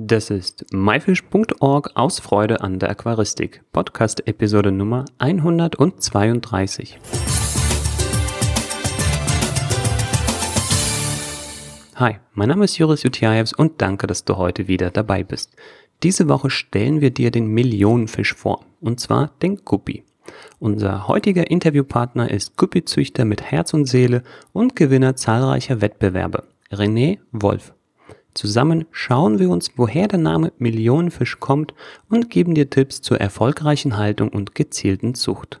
Das ist myfish.org aus Freude an der Aquaristik, Podcast Episode Nummer 132. Hi, mein Name ist Juris Jutiaevs und danke, dass du heute wieder dabei bist. Diese Woche stellen wir dir den Millionenfisch vor, und zwar den Guppi. Unser heutiger Interviewpartner ist Guppizüchter mit Herz und Seele und Gewinner zahlreicher Wettbewerbe, René Wolf. Zusammen schauen wir uns, woher der Name Millionenfisch kommt und geben dir Tipps zur erfolgreichen Haltung und gezielten Zucht.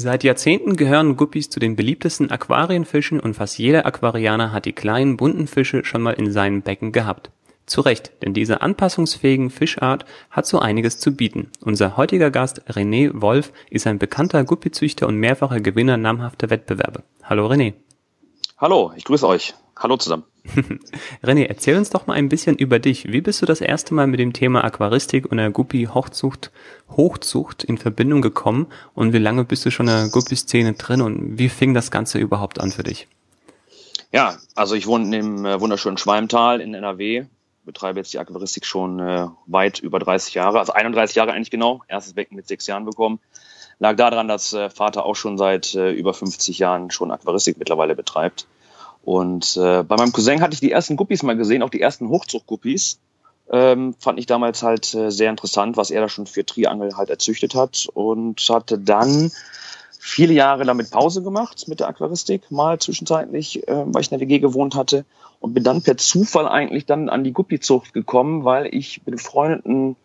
Seit Jahrzehnten gehören Guppies zu den beliebtesten Aquarienfischen und fast jeder Aquarianer hat die kleinen bunten Fische schon mal in seinem Becken gehabt. Zu Recht, denn diese anpassungsfähigen Fischart hat so einiges zu bieten. Unser heutiger Gast René Wolf ist ein bekannter Guppizüchter und mehrfacher Gewinner namhafter Wettbewerbe. Hallo René. Hallo, ich grüße euch. Hallo zusammen. René, erzähl uns doch mal ein bisschen über dich. Wie bist du das erste Mal mit dem Thema Aquaristik und der Guppi-Hochzucht Hochzucht in Verbindung gekommen und wie lange bist du schon in der Guppi-Szene drin und wie fing das Ganze überhaupt an für dich? Ja, also ich wohne im äh, wunderschönen Schwalmtal in NRW, betreibe jetzt die Aquaristik schon äh, weit über 30 Jahre, also 31 Jahre eigentlich genau, erstes Becken mit sechs Jahren bekommen. Lag daran, dass äh, Vater auch schon seit äh, über 50 Jahren schon Aquaristik mittlerweile betreibt. Und äh, bei meinem Cousin hatte ich die ersten Guppies mal gesehen, auch die ersten Hochzuchtguppies. Ähm, fand ich damals halt äh, sehr interessant, was er da schon für Triangel halt erzüchtet hat und hatte dann viele Jahre damit Pause gemacht mit der Aquaristik, mal zwischenzeitlich, äh, weil ich in der WG gewohnt hatte und bin dann per Zufall eigentlich dann an die Guppizucht gekommen, weil ich mit befreundeten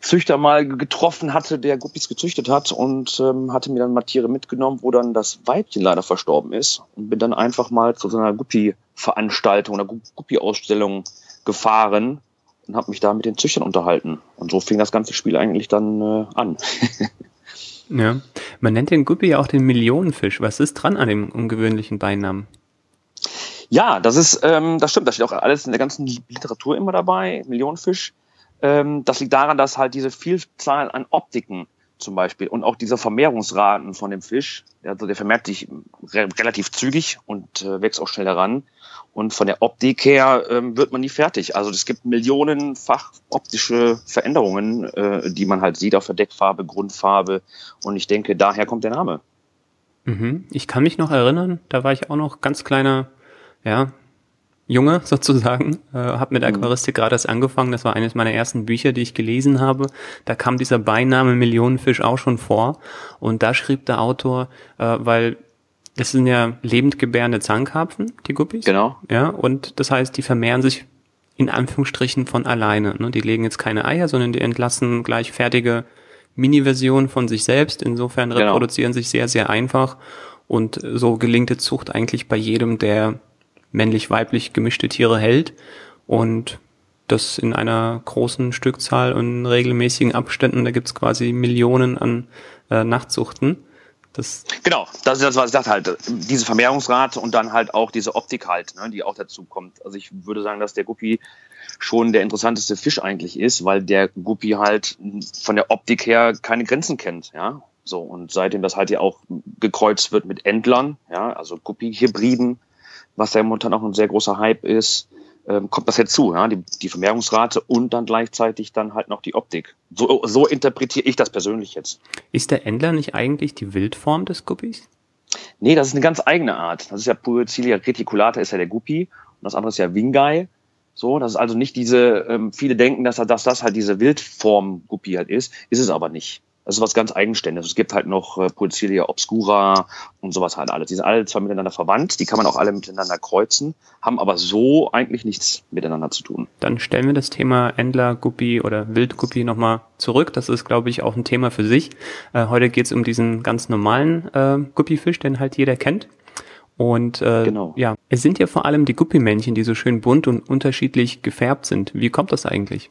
Züchter mal getroffen hatte, der Guppies gezüchtet hat und ähm, hatte mir dann mal Tiere mitgenommen, wo dann das Weibchen leider verstorben ist und bin dann einfach mal zu so einer Guppi-Veranstaltung oder Guppi-Ausstellung gefahren und habe mich da mit den Züchtern unterhalten. Und so fing das ganze Spiel eigentlich dann äh, an. ja, man nennt den Guppi ja auch den Millionenfisch. Was ist dran an dem ungewöhnlichen Beinamen? Ja, das ist, ähm, das stimmt, das steht auch alles in der ganzen Literatur immer dabei, Millionenfisch. Ähm, das liegt daran, dass halt diese Vielzahl an Optiken zum Beispiel und auch diese Vermehrungsraten von dem Fisch, also der vermehrt sich re relativ zügig und äh, wächst auch schnell heran. Und von der Optik her ähm, wird man nie fertig. Also es gibt millionenfach optische Veränderungen, äh, die man halt sieht auf der Deckfarbe, Grundfarbe. Und ich denke, daher kommt der Name. Mhm. Ich kann mich noch erinnern, da war ich auch noch ganz kleiner ja, Junge sozusagen, äh, habe mit mhm. Aquaristik gerade erst angefangen. Das war eines meiner ersten Bücher, die ich gelesen habe. Da kam dieser Beiname Millionenfisch auch schon vor. Und da schrieb der Autor, äh, weil das sind ja lebend gebärende Zahnkarpfen, die Guppies. Genau. Ja, und das heißt, die vermehren sich in Anführungsstrichen von alleine. Ne? Die legen jetzt keine Eier, sondern die entlassen gleich fertige Mini-Versionen von sich selbst. Insofern genau. reproduzieren sich sehr, sehr einfach. Und so gelingt die Zucht eigentlich bei jedem, der männlich-weiblich gemischte Tiere hält und das in einer großen Stückzahl und regelmäßigen Abständen, da gibt's quasi Millionen an äh, Nachtzuchten. Das genau, das ist das, was ich sagte halt. Diese Vermehrungsrate und dann halt auch diese Optik halt, ne, die auch dazu kommt. Also ich würde sagen, dass der Guppi schon der interessanteste Fisch eigentlich ist, weil der Guppi halt von der Optik her keine Grenzen kennt, ja. So, und seitdem das halt ja auch gekreuzt wird mit Endlern, ja, also Guppi-Hybriden, was ja momentan auch ein sehr großer Hype ist, ähm, kommt das hinzu, ja, die, die Vermehrungsrate und dann gleichzeitig dann halt noch die Optik. So, so interpretiere ich das persönlich jetzt. Ist der Endler nicht eigentlich die Wildform des Guppies? Nee, das ist eine ganz eigene Art. Das ist ja Puercilia reticulata, ist ja der Guppi und das andere ist ja Wingai. So, das ist also nicht diese, ähm, viele denken, dass, dass das halt diese Wildform Guppi halt ist, ist es aber nicht. Das ist was ganz Eigenständiges. Es gibt halt noch äh, Policilia obscura und sowas halt alles. Die sind alle zwar miteinander verwandt, die kann man auch alle miteinander kreuzen, haben aber so eigentlich nichts miteinander zu tun. Dann stellen wir das Thema Endler-Guppi oder Wildguppi nochmal zurück. Das ist, glaube ich, auch ein Thema für sich. Äh, heute geht es um diesen ganz normalen äh, Guppifisch, den halt jeder kennt. Und äh, genau. ja, es sind ja vor allem die Guppimännchen, die so schön bunt und unterschiedlich gefärbt sind. Wie kommt das eigentlich?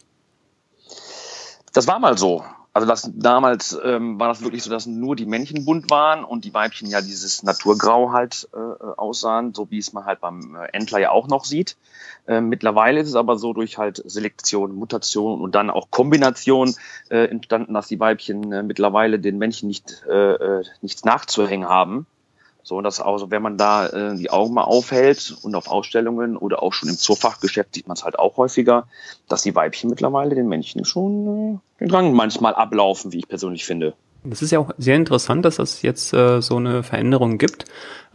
Das war mal so. Also das damals ähm, war das wirklich so, dass nur die Männchen bunt waren und die Weibchen ja dieses Naturgrau halt äh, aussahen, so wie es man halt beim äh, Entler ja auch noch sieht. Äh, mittlerweile ist es aber so durch halt Selektion, Mutation und dann auch Kombination äh, entstanden, dass die Weibchen äh, mittlerweile den Männchen nicht äh, äh nichts nachzuhängen haben So, dass also, wenn man da äh, die Augen mal aufhält und auf Ausstellungen oder auch schon im Zoofachgeschäft sieht man es halt auch häufiger, dass die Weibchen mittlerweile den Männchen schon äh, den Rang manchmal ablaufen, wie ich persönlich finde. Das ist ja auch sehr interessant, dass es jetzt äh, so eine Veränderung gibt.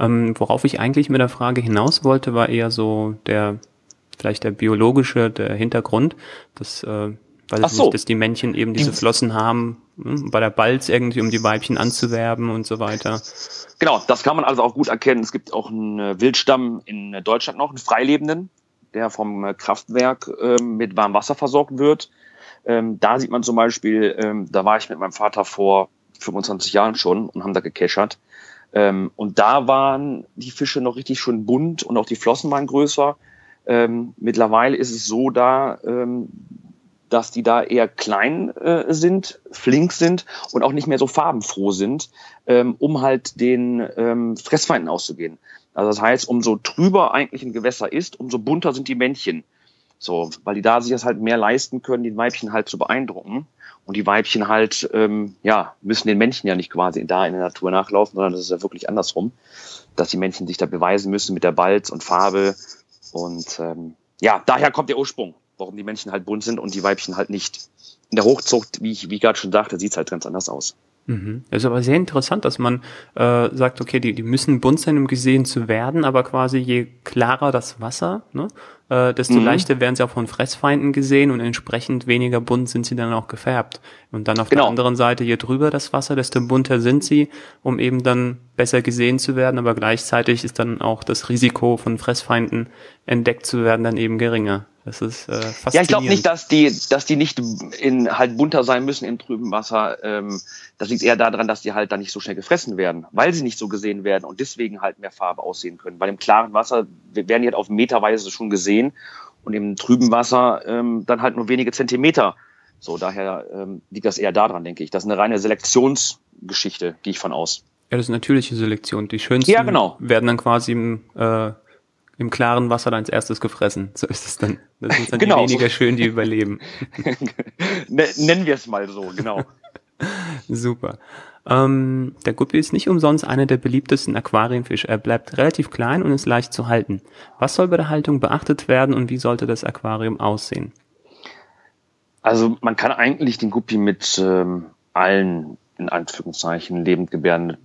Ähm, worauf ich eigentlich mit der Frage hinaus wollte, war eher so der, vielleicht der biologische, der Hintergrund, dass äh, Weiß Ach so. nicht, dass die Männchen eben diese Flossen haben, hm, bei der Balz irgendwie, um die Weibchen anzuwerben und so weiter. Genau, das kann man also auch gut erkennen. Es gibt auch einen äh, Wildstamm in Deutschland noch, einen Freilebenden, der vom äh, Kraftwerk ähm, mit warmem Wasser versorgt wird. Ähm, da sieht man zum Beispiel, ähm, da war ich mit meinem Vater vor 25 Jahren schon und haben da gekeschert. Ähm, und da waren die Fische noch richtig schön bunt und auch die Flossen waren größer. Ähm, mittlerweile ist es so da, ähm, dass die da eher klein äh, sind, flink sind und auch nicht mehr so farbenfroh sind, ähm, um halt den ähm, Fressfeinden auszugehen. Also das heißt, umso trüber eigentlich ein Gewässer ist, umso bunter sind die Männchen. So, weil die da sich das halt mehr leisten können, die Weibchen halt zu beeindrucken. Und die Weibchen halt, ähm, ja, müssen den Männchen ja nicht quasi da in der Natur nachlaufen, sondern das ist ja wirklich andersrum, dass die Männchen sich da beweisen müssen mit der Balz und Farbe. Und ähm, ja, daher kommt der Ursprung warum die Männchen halt bunt sind und die Weibchen halt nicht. In der Hochzucht, wie ich wie gerade schon sagte, sieht es halt ganz anders aus. Mhm. Das ist aber sehr interessant, dass man äh, sagt, okay, die, die müssen bunt sein, um gesehen zu werden, aber quasi je klarer das Wasser, ne, äh, desto mhm. leichter werden sie auch von Fressfeinden gesehen und entsprechend weniger bunt sind sie dann auch gefärbt. Und dann auf genau. der anderen Seite, je drüber das Wasser, desto bunter sind sie, um eben dann besser gesehen zu werden, aber gleichzeitig ist dann auch das Risiko von Fressfeinden entdeckt zu werden dann eben geringer. Das ist äh, faszinierend. Ja, ich glaube nicht, dass die, dass die nicht in halt bunter sein müssen im trüben Wasser. Ähm, das liegt eher daran, dass die halt dann nicht so schnell gefressen werden, weil sie nicht so gesehen werden und deswegen halt mehr Farbe aussehen können. Weil im klaren Wasser werden die halt auf Meterweise schon gesehen und im trüben Wasser ähm, dann halt nur wenige Zentimeter. So, daher ähm, liegt das eher daran, denke ich. Das ist eine reine Selektionsgeschichte, gehe ich von aus. Ja, das ist natürliche Selektion. Die schönsten ja, genau. werden dann quasi im äh, im klaren Wasser dann als erstes gefressen. So ist es dann. Das sind dann genau, die weniger so. schön, die überleben. Nennen wir es mal so, genau. Super. Ähm, der Guppi ist nicht umsonst einer der beliebtesten Aquarienfische. Er bleibt relativ klein und ist leicht zu halten. Was soll bei der Haltung beachtet werden und wie sollte das Aquarium aussehen? Also man kann eigentlich den Guppi mit ähm, allen in Anführungszeichen lebend gebärenden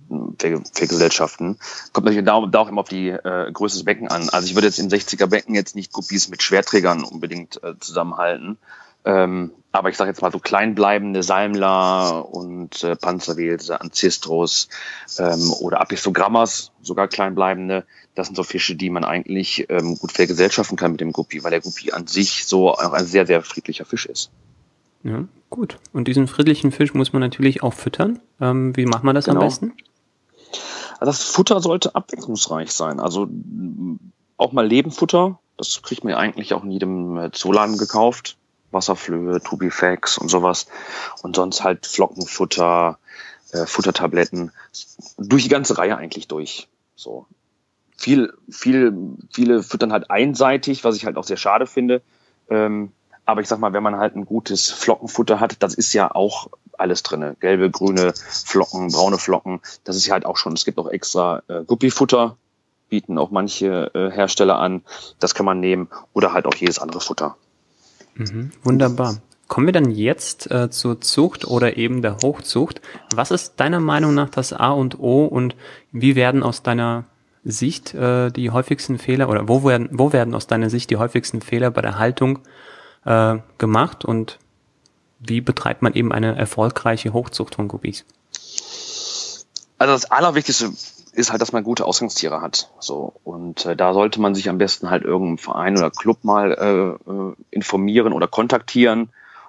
Vergesellschaften. Kommt natürlich da, da auch immer auf die äh, Größe des Becken an. Also ich würde jetzt im 60er Becken jetzt nicht Guppies mit Schwerträgern unbedingt äh, zusammenhalten. Ähm, aber ich sage jetzt mal so kleinbleibende Salmler und äh, Panzerwelse, Ancestros ähm, oder Apistogrammas, sogar kleinbleibende, das sind so Fische, die man eigentlich ähm, gut vergesellschaften kann mit dem Guppi, weil der Guppi an sich so auch ein sehr, sehr friedlicher Fisch ist. Ja, gut. Und diesen friedlichen Fisch muss man natürlich auch füttern. Ähm, wie macht man das genau. am besten? Also das Futter sollte abwechslungsreich sein. Also auch mal Lebenfutter. Das kriegt man ja eigentlich auch in jedem äh, Zooladen gekauft. Wasserflöhe, Tubifax und sowas. Und sonst halt Flockenfutter, äh, Futtertabletten. Durch die ganze Reihe eigentlich durch. So. Viel, viel, viele füttern halt einseitig, was ich halt auch sehr schade finde. Ähm, aber ich sag mal, wenn man halt ein gutes Flockenfutter hat, das ist ja auch alles drinne. Gelbe, grüne Flocken, braune Flocken. Das ist ja halt auch schon. Es gibt auch extra äh, Guppifutter, bieten auch manche äh, Hersteller an. Das kann man nehmen oder halt auch jedes andere Futter. Mhm, wunderbar. Kommen wir dann jetzt äh, zur Zucht oder eben der Hochzucht. Was ist deiner Meinung nach das A und O und wie werden aus deiner Sicht äh, die häufigsten Fehler oder wo werden, wo werden aus deiner Sicht die häufigsten Fehler bei der Haltung äh, gemacht und wie betreibt man eben eine erfolgreiche Hochzucht von Guppies? Also das Allerwichtigste ist halt, dass man gute Ausgangstiere hat. So und äh, da sollte man sich am besten halt irgendeinem Verein oder Club mal äh, äh, informieren oder kontaktieren,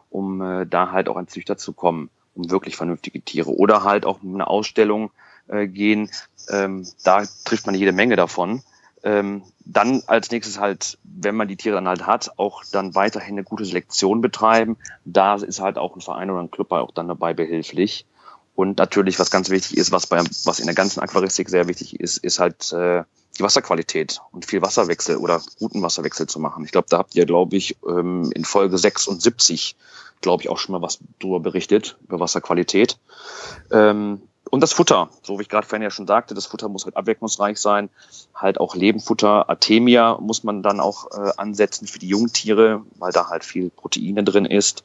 um äh, da halt auch an Züchter zu kommen, um wirklich vernünftige Tiere oder halt auch eine Ausstellung äh, gehen. Ähm, da trifft man jede Menge davon. Ähm, dann als nächstes halt, wenn man die Tiere dann halt hat, auch dann weiterhin eine gute Selektion betreiben. Da ist halt auch ein Verein oder ein Club auch dann dabei behilflich. Und natürlich, was ganz wichtig ist, was bei, was in der ganzen Aquaristik sehr wichtig ist, ist halt äh, die Wasserqualität und viel Wasserwechsel oder guten Wasserwechsel zu machen. Ich glaube, da habt ihr, glaube ich, ähm, in Folge 76, glaube ich, auch schon mal was drüber berichtet, über Wasserqualität. Ähm, und das Futter, so wie ich gerade vorhin ja schon sagte, das Futter muss halt abwechslungsreich sein. Halt auch Lebenfutter, Artemia muss man dann auch äh, ansetzen für die Jungtiere, weil da halt viel Proteine drin ist,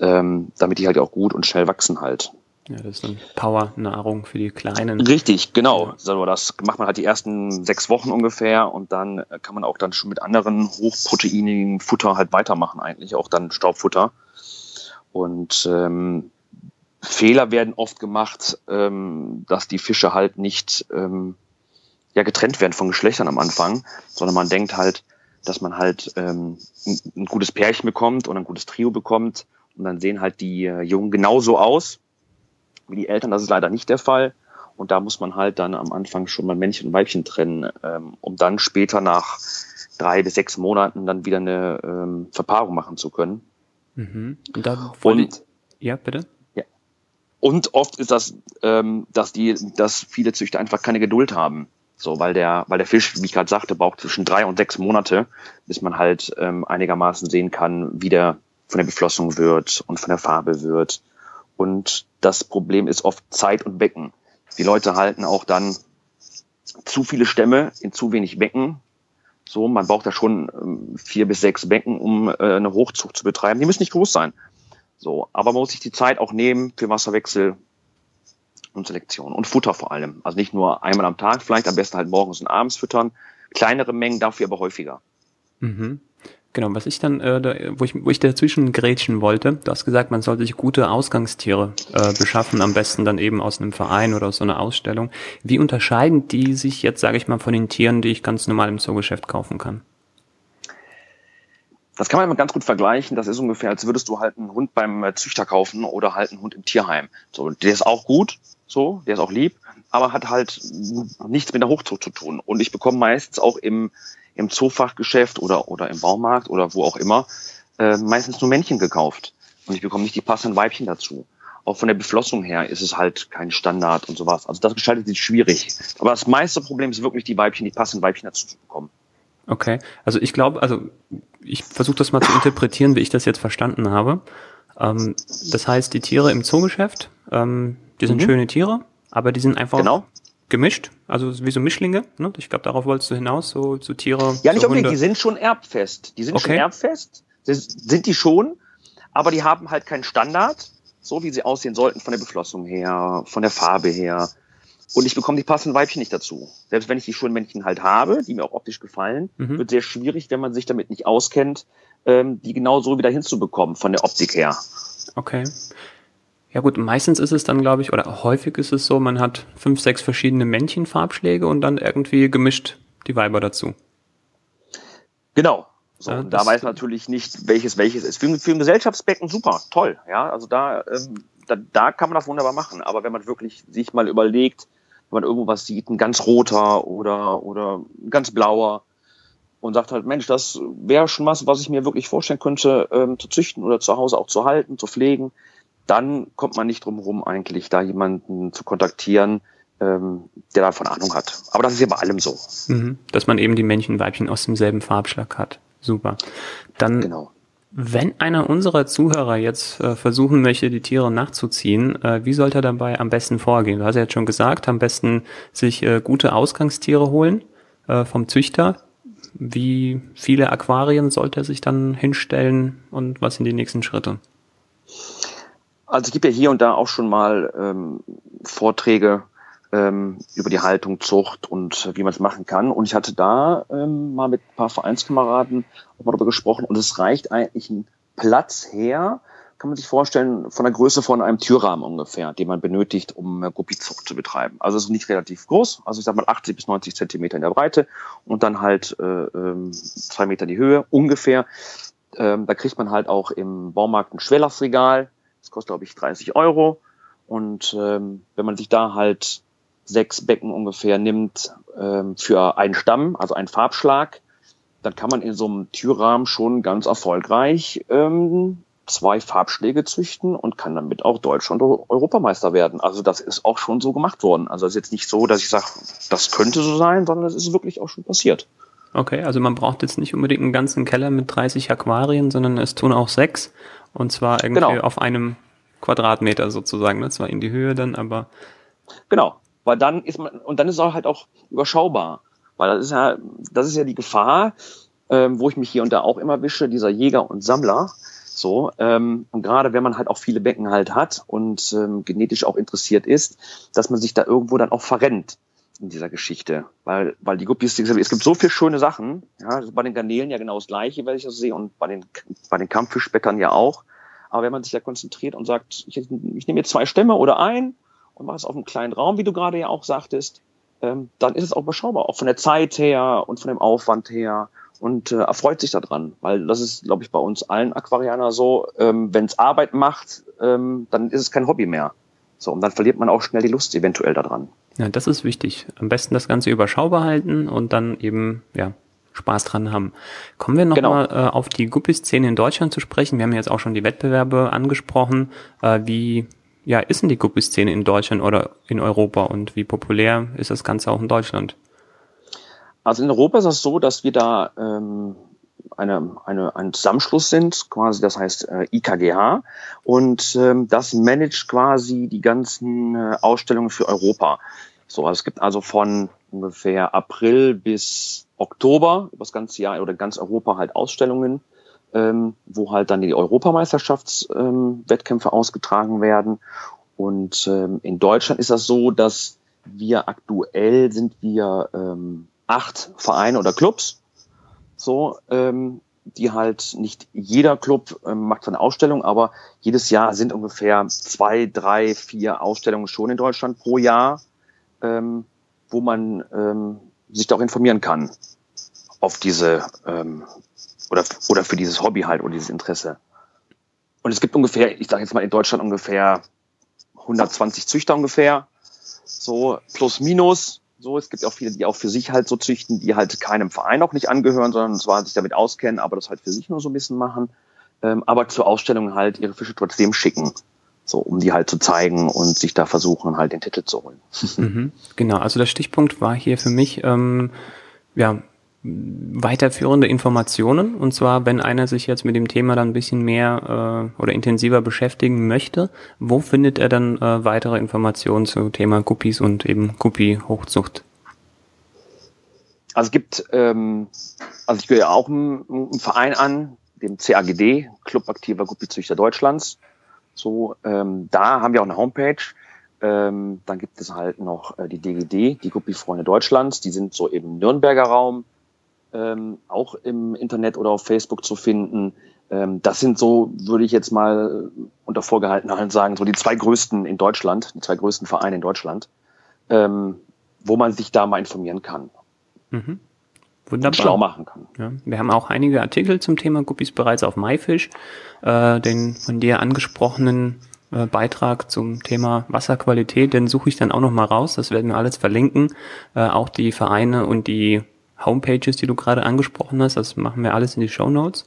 ähm, damit die halt auch gut und schnell wachsen halt. Ja, das ist dann Power-Nahrung für die Kleinen. Richtig, genau. Also das macht man halt die ersten sechs Wochen ungefähr und dann kann man auch dann schon mit anderen hochproteinigen Futter halt weitermachen eigentlich, auch dann Staubfutter. Und ähm, Fehler werden oft gemacht, ähm, dass die Fische halt nicht ähm, ja getrennt werden von Geschlechtern am Anfang, sondern man denkt halt, dass man halt ähm, ein, gutes Pärchen bekommt und ein gutes Trio bekommt und dann sehen halt die äh, Jungen genauso aus wie die Eltern. Das ist leider nicht der Fall. Und da muss man halt dann am Anfang schon mal Männchen und Weibchen trennen, ähm, um dann später nach drei bis sechs Monaten dann wieder eine ähm, Verpaarung machen zu können. Mhm. Und, da und ja, bitte. Und oft ist das, ähm, dass die, dass viele Züchter einfach keine Geduld haben. So, weil der, weil der Fisch, wie ich gerade sagte, braucht zwischen drei und sechs Monate, bis man halt ähm, einigermaßen sehen kann, wie der von der Beflossung wird und von der Farbe wird und das Problem ist oft Zeit und Becken. Die Leute halten auch dann zu viele Stämme in zu wenig Becken. So, man braucht da schon ähm, vier bis sechs Becken, um äh, eine Hochzucht zu betreiben. Die müssen nicht groß sein. So, aber man muss sich die Zeit auch nehmen für Wasserwechsel und Selektion und Futter vor allem. Also nicht nur einmal am Tag, vielleicht am besten halt morgens und abends füttern. Kleinere Mengen, dafür aber häufiger. Mhm. Genau, was ich dann, äh, da, wo, ich, wo ich dazwischen grätschen wollte, du hast gesagt, man sollte sich gute Ausgangstiere äh, beschaffen, am besten dann eben aus einem Verein oder aus so einer Ausstellung. Wie unterscheiden die sich jetzt, sage ich mal, von den Tieren, die ich ganz normal im Zoogeschäft kaufen kann? Das kann man immer ganz gut vergleichen. Das ist ungefähr, als würdest du halt einen Hund beim äh, Züchter kaufen oder halt einen Hund im Tierheim. So, der ist auch gut, so, der ist auch lieb, aber hat halt nichts mit der Hochzucht zu tun. Und ich bekomme meistens auch im im Zoofachgeschäft oder, oder im Baumarkt oder wo auch immer äh, meistens nur Männchen gekauft. Und ich bekomme nicht die passenden Weibchen dazu. Auch von der Beflossung her ist es halt kein Standard und sowas. Also das gestaltet sich schwierig. Aber das meiste Problem ist wirklich die Weibchen, die passenden Weibchen dazu zu bekommen. Okay, also ich glaube, also ich versuche das mal zu interpretieren, wie ich das jetzt verstanden habe. Ähm, das heißt, die Tiere im Zoogeschäft, ähm, die sind mhm. schöne Tiere, aber die sind einfach genau gemischt, also wie so Mischlinge. Ne? Ich glaube, darauf wolltest du hinaus, so, so Tiere. Ja, nicht so unbedingt, die sind schon erbfest. Die sind okay. schon erbfest, sind die schon, aber die haben halt keinen Standard, so wie sie aussehen sollten von der Beflossung her, von der Farbe her. Und ich bekomme die passenden Weibchen nicht dazu. Selbst wenn ich die schönen Männchen halt habe, die mir auch optisch gefallen, mhm. wird sehr schwierig, wenn man sich damit nicht auskennt, ähm, die genau so wieder hinzubekommen von der Optik her. Okay. Ja gut, meistens ist es dann, glaube ich, oder häufig ist es so, man hat fünf, sechs verschiedene Männchenfarbschläge und dann irgendwie gemischt die Weiber dazu. Genau. So, ja, da weiß man natürlich nicht, welches welches ist. Für, für ein Gesellschaftsbecken super, toll. Ja, also da, ähm, da, da kann man das wunderbar machen. Aber wenn man wirklich sich mal überlegt, wenn man irgendwo was sieht, ein ganz roter oder, oder ein ganz blauer, und sagt halt, Mensch, das wäre schon was, was ich mir wirklich vorstellen könnte, ähm, zu züchten oder zu Hause auch zu halten, zu pflegen dann kommt man nicht drum rum, eigentlich da jemanden zu kontaktieren, ähm, der davon Ahnung hat. Aber das ist ja bei allem so. Mhm. Dass man eben die Männchen, Weibchen aus demselben Farbschlag hat. Super. Dann, genau. Wenn einer unserer Zuhörer jetzt äh, versuchen möchte, die Tiere nachzuziehen, äh, wie sollte er dabei am besten vorgehen? Du hast ja jetzt schon gesagt, am besten sich äh, gute Ausgangstiere holen vom Züchter. Wie viele Aquarien sollte er sich dann hinstellen und was sind die nächsten Schritte? Also es gibt ja hier und da auch schon mal ähm, Vorträge ähm, über die Haltung, Zucht und wie man es machen kann. Und ich hatte da ähm, mal mit ein paar Vereinskameraden auch mal darüber gesprochen und es reicht eigentlich ein Platz her, kann man sich vorstellen, von der Größe von einem Türrahmen ungefähr, den man benötigt, um äh, Guppizucht zu betreiben. Also es ist nicht relativ groß, also ich sag mal 80 bis 90 Zentimeter in der Breite und dann halt äh, ähm, zwei Meter die Höhe ungefähr. Ähm, da kriegt man halt auch im Baumarkt ein Schwellersregal, das kostet, glaube ich, 30 Euro. Und ähm, wenn man sich da halt sechs Becken ungefähr nimmt ähm, für einen Stamm, also einen Farbschlag, dann kann man in so einem Türrahmen schon ganz erfolgreich ähm, zwei Farbschläge züchten und kann damit auch Deutschland Europameister werden. Also das ist auch schon so gemacht worden. Also es ist jetzt nicht so, dass ich sage, das könnte so sein, sondern es ist wirklich auch schon passiert. Okay, also man braucht jetzt nicht unbedingt einen ganzen Keller mit 30 Aquarien, sondern es tun auch sechs. Und zwar irgendwie genau. auf einem Quadratmeter sozusagen. Ne? Zwar in die Höhe dann, aber Genau, weil dann ist man, und dann ist es auch halt auch überschaubar. Weil das ist ja, das ist ja die Gefahr, ähm, wo ich mich hier und da auch immer wische, dieser Jäger und Sammler. So, ähm, und gerade wenn man halt auch viele Becken halt hat und ähm, genetisch auch interessiert ist, dass man sich da irgendwo dann auch verrennt in dieser Geschichte. Weil, weil die Guppies, es gibt so viele schöne Sachen, ja, bei den Garnelen ja genau das gleiche, wenn ich das sehe, und bei den, bei den Kampffischbäckern ja auch. Aber wenn man sich da konzentriert und sagt, ich, ich nehme jetzt zwei Stämme oder ein und mache es auf einem kleinen Raum, wie du gerade ja auch sagtest, ähm, dann ist es auch überschaubar, auch von der Zeit her und von dem Aufwand her und äh, erfreut sich daran, weil das ist, glaube ich, bei uns allen Aquarianer so, ähm, wenn es Arbeit macht, ähm, dann ist es kein Hobby mehr. So, und dann verliert man auch schnell die Lust eventuell daran. Ja, das ist wichtig. Am besten das Ganze überschaubar halten und dann eben, ja, Spaß dran haben. Kommen wir nochmal genau. äh, auf die Guppi-Szene in Deutschland zu sprechen. Wir haben jetzt auch schon die Wettbewerbe angesprochen. Äh, wie ja, ist denn die Guppi-Szene in Deutschland oder in Europa und wie populär ist das Ganze auch in Deutschland? Also in Europa ist es so, dass wir da ähm, eine, eine, ein Zusammenschluss sind, quasi, das heißt äh, IKGH, und ähm, das managt quasi die ganzen äh, Ausstellungen für Europa. So, also es gibt also von ungefähr April bis Oktober über das ganze Jahr oder ganz Europa halt Ausstellungen ähm, wo halt dann die Europameisterschaftswettkämpfe ähm, ausgetragen werden. Und ähm, in Deutschland ist das so, dass wir aktuell sind wir ähm, acht Vereine oder Clubs, so ähm, die halt nicht jeder Club ähm, macht eine Ausstellung, aber jedes Jahr sind ungefähr zwei, drei, vier Ausstellungen schon in Deutschland pro Jahr, ähm, wo man ähm, sich da auch informieren kann auf diese ähm, oder, oder für dieses Hobby halt oder dieses Interesse. Und es gibt ungefähr, ich sage jetzt mal in Deutschland ungefähr 120 Züchter ungefähr, so plus minus. So, es gibt auch viele, die auch für sich halt so züchten, die halt keinem Verein auch nicht angehören, sondern zwar sich damit auskennen, aber das halt für sich nur so ein bisschen machen, ähm, aber zur Ausstellung halt ihre Fische trotzdem schicken. So, um die halt zu zeigen und sich da versuchen, halt den Titel zu holen. Mhm, genau, also der Stichpunkt war hier für mich, ähm, ja, weiterführende Informationen. Und zwar, wenn einer sich jetzt mit dem Thema dann ein bisschen mehr äh, oder intensiver beschäftigen möchte, wo findet er dann äh, weitere Informationen zum Thema Guppies und eben Guppy-Hochzucht? Also es gibt, ähm, also ich gehöre auch einem, einem Verein an, dem CAGD, Club Aktiver Guppizüchter Deutschlands. So, ähm, da haben wir auch eine Homepage. Ähm, dann gibt es halt noch äh, die DGD, die Guppi-Freunde Deutschlands. Die sind so im Nürnberger Raum ähm, auch im Internet oder auf Facebook zu finden. Ähm, das sind so, würde ich jetzt mal unter vorgehaltener Hand sagen, so die zwei größten in Deutschland, die zwei größten Vereine in Deutschland, ähm, wo man sich da mal informieren kann. Mhm. Wunderbar. schlau machen kann. Ja, wir haben auch einige Artikel zum Thema Guppies bereits auf MyFish, äh, den von dir angesprochenen äh, Beitrag zum Thema Wasserqualität, den suche ich dann auch noch mal raus. Das werden wir alles verlinken. Äh, auch die Vereine und die Homepages, die du gerade angesprochen hast. Das machen wir alles in die Show Notes.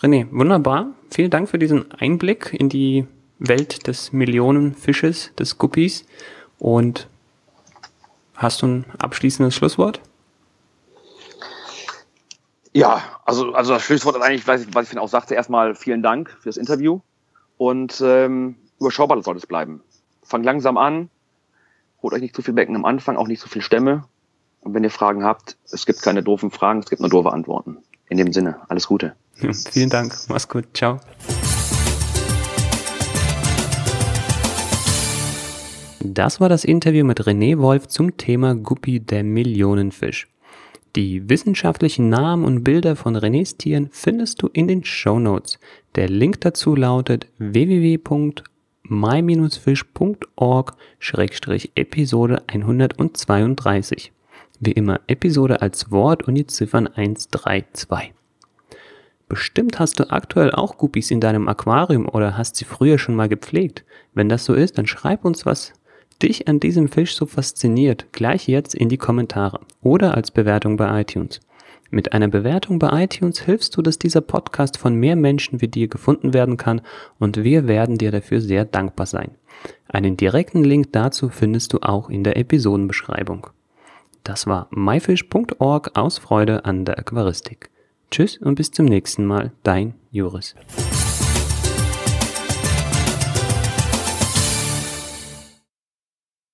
René, wunderbar. Vielen Dank für diesen Einblick in die Welt des Millionenfisches, des Guppies. Und hast du ein abschließendes Schlusswort? Ja, also, also das Schlusswort ist eigentlich, was ich, was ich auch sagte, erstmal vielen Dank fürs Interview und ähm, überschaubar soll es bleiben. Fang langsam an, holt euch nicht zu viel Becken am Anfang, auch nicht zu viel Stämme und wenn ihr Fragen habt, es gibt keine doofen Fragen, es gibt nur doofe Antworten. In dem Sinne, alles Gute. Ja, vielen Dank. Mach's gut. Ciao. Das war das Interview mit René Wolf zum Thema Guppi der Millionenfisch. Die wissenschaftlichen Namen und Bilder von Renés Tieren findest du in den Show Notes. Der Link dazu lautet www.my-fish.org-episode 132. Wie immer Episode als Wort und die Ziffern 132. Bestimmt hast du aktuell auch Guppies in deinem Aquarium oder hast sie früher schon mal gepflegt. Wenn das so ist, dann schreib uns, was dich an diesem Fisch so fasziniert, gleich jetzt in die Kommentare oder als Bewertung bei iTunes. Mit einer Bewertung bei iTunes hilfst du, dass dieser Podcast von mehr Menschen wie dir gefunden werden kann und wir werden dir dafür sehr dankbar sein. Einen direkten Link dazu findest du auch in der Episodenbeschreibung. Das war myfish.org aus Freude an der Aquaristik. Tschüss und bis zum nächsten Mal, dein Joris.